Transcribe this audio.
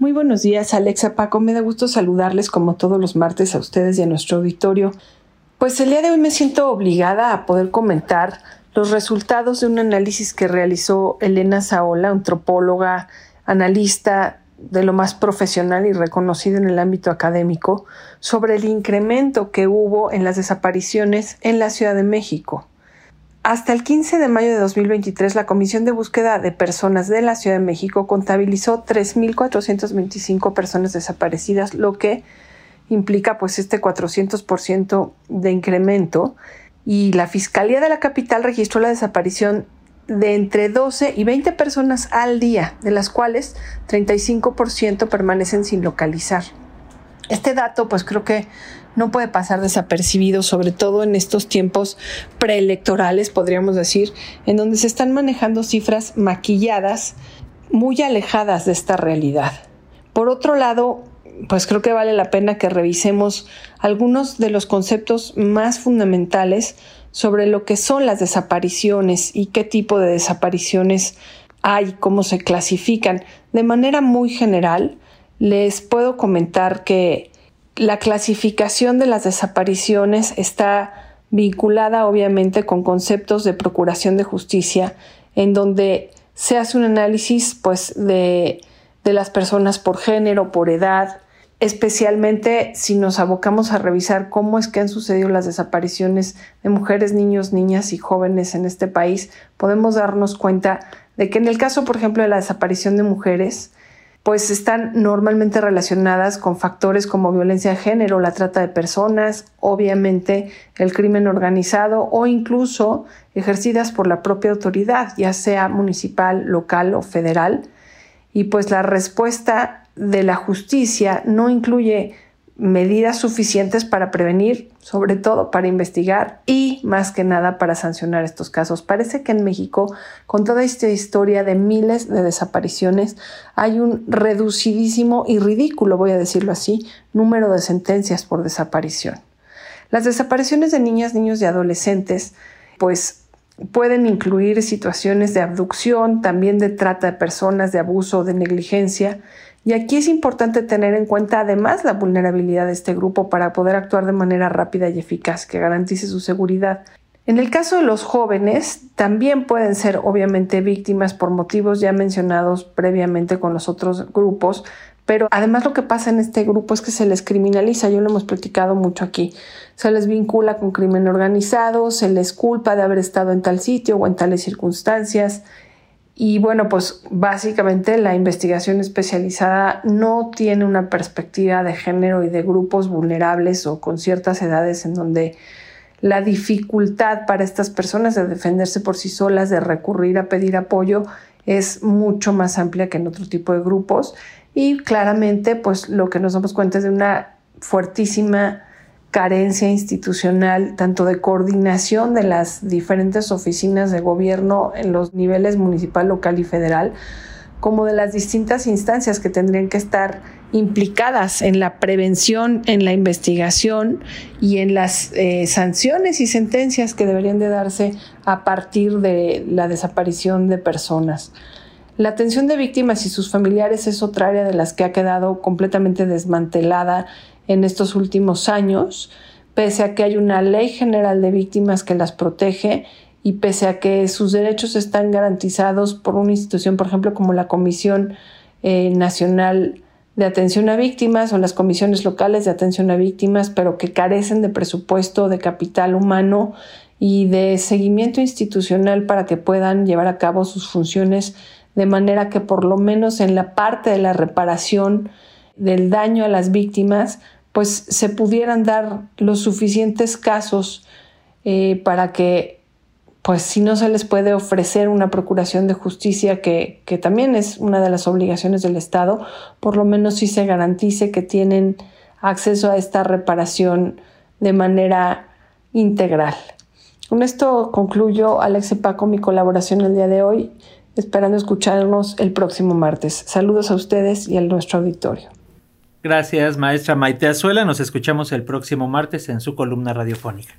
Muy buenos días, Alexa Paco. Me da gusto saludarles como todos los martes a ustedes y a nuestro auditorio. Pues el día de hoy me siento obligada a poder comentar los resultados de un análisis que realizó Elena Saola, antropóloga, analista de lo más profesional y reconocido en el ámbito académico, sobre el incremento que hubo en las desapariciones en la Ciudad de México. Hasta el 15 de mayo de 2023, la Comisión de Búsqueda de Personas de la Ciudad de México contabilizó 3.425 personas desaparecidas, lo que implica pues este 400% de incremento y la Fiscalía de la capital registró la desaparición de entre 12 y 20 personas al día, de las cuales 35% permanecen sin localizar. Este dato pues creo que no puede pasar desapercibido, sobre todo en estos tiempos preelectorales, podríamos decir, en donde se están manejando cifras maquilladas muy alejadas de esta realidad. Por otro lado, pues creo que vale la pena que revisemos algunos de los conceptos más fundamentales sobre lo que son las desapariciones y qué tipo de desapariciones hay, cómo se clasifican. De manera muy general, les puedo comentar que la clasificación de las desapariciones está vinculada obviamente con conceptos de procuración de justicia, en donde se hace un análisis pues de, de las personas por género, por edad, especialmente si nos abocamos a revisar cómo es que han sucedido las desapariciones de mujeres, niños, niñas y jóvenes en este país, podemos darnos cuenta de que en el caso, por ejemplo, de la desaparición de mujeres, pues están normalmente relacionadas con factores como violencia de género, la trata de personas, obviamente el crimen organizado o incluso ejercidas por la propia autoridad, ya sea municipal, local o federal. Y pues la respuesta de la justicia no incluye medidas suficientes para prevenir, sobre todo para investigar y más que nada para sancionar estos casos. Parece que en México, con toda esta historia de miles de desapariciones, hay un reducidísimo y ridículo, voy a decirlo así, número de sentencias por desaparición. Las desapariciones de niñas, niños y adolescentes, pues pueden incluir situaciones de abducción, también de trata de personas, de abuso, de negligencia, y aquí es importante tener en cuenta además la vulnerabilidad de este grupo para poder actuar de manera rápida y eficaz que garantice su seguridad. En el caso de los jóvenes, también pueden ser obviamente víctimas por motivos ya mencionados previamente con los otros grupos, pero además lo que pasa en este grupo es que se les criminaliza, yo lo hemos platicado mucho aquí, se les vincula con crimen organizado, se les culpa de haber estado en tal sitio o en tales circunstancias, y bueno, pues básicamente la investigación especializada no tiene una perspectiva de género y de grupos vulnerables o con ciertas edades en donde la dificultad para estas personas de defenderse por sí solas, de recurrir a pedir apoyo, es mucho más amplia que en otro tipo de grupos. Y claramente, pues lo que nos damos cuenta es de una fuertísima carencia institucional, tanto de coordinación de las diferentes oficinas de gobierno en los niveles municipal, local y federal, como de las distintas instancias que tendrían que estar implicadas en la prevención, en la investigación y en las eh, sanciones y sentencias que deberían de darse a partir de la desaparición de personas. La atención de víctimas y sus familiares es otra área de las que ha quedado completamente desmantelada en estos últimos años, pese a que hay una ley general de víctimas que las protege y pese a que sus derechos están garantizados por una institución, por ejemplo, como la Comisión eh, Nacional de Atención a Víctimas o las comisiones locales de atención a víctimas, pero que carecen de presupuesto, de capital humano y de seguimiento institucional para que puedan llevar a cabo sus funciones de manera que por lo menos en la parte de la reparación del daño a las víctimas pues se pudieran dar los suficientes casos eh, para que, pues si no se les puede ofrecer una procuración de justicia, que, que también es una de las obligaciones del Estado, por lo menos sí se garantice que tienen acceso a esta reparación de manera integral. Con esto concluyo, Alex y Paco, mi colaboración el día de hoy, esperando escucharnos el próximo martes. Saludos a ustedes y a nuestro auditorio. Gracias, maestra Maite Azuela. Nos escuchamos el próximo martes en su columna radiofónica.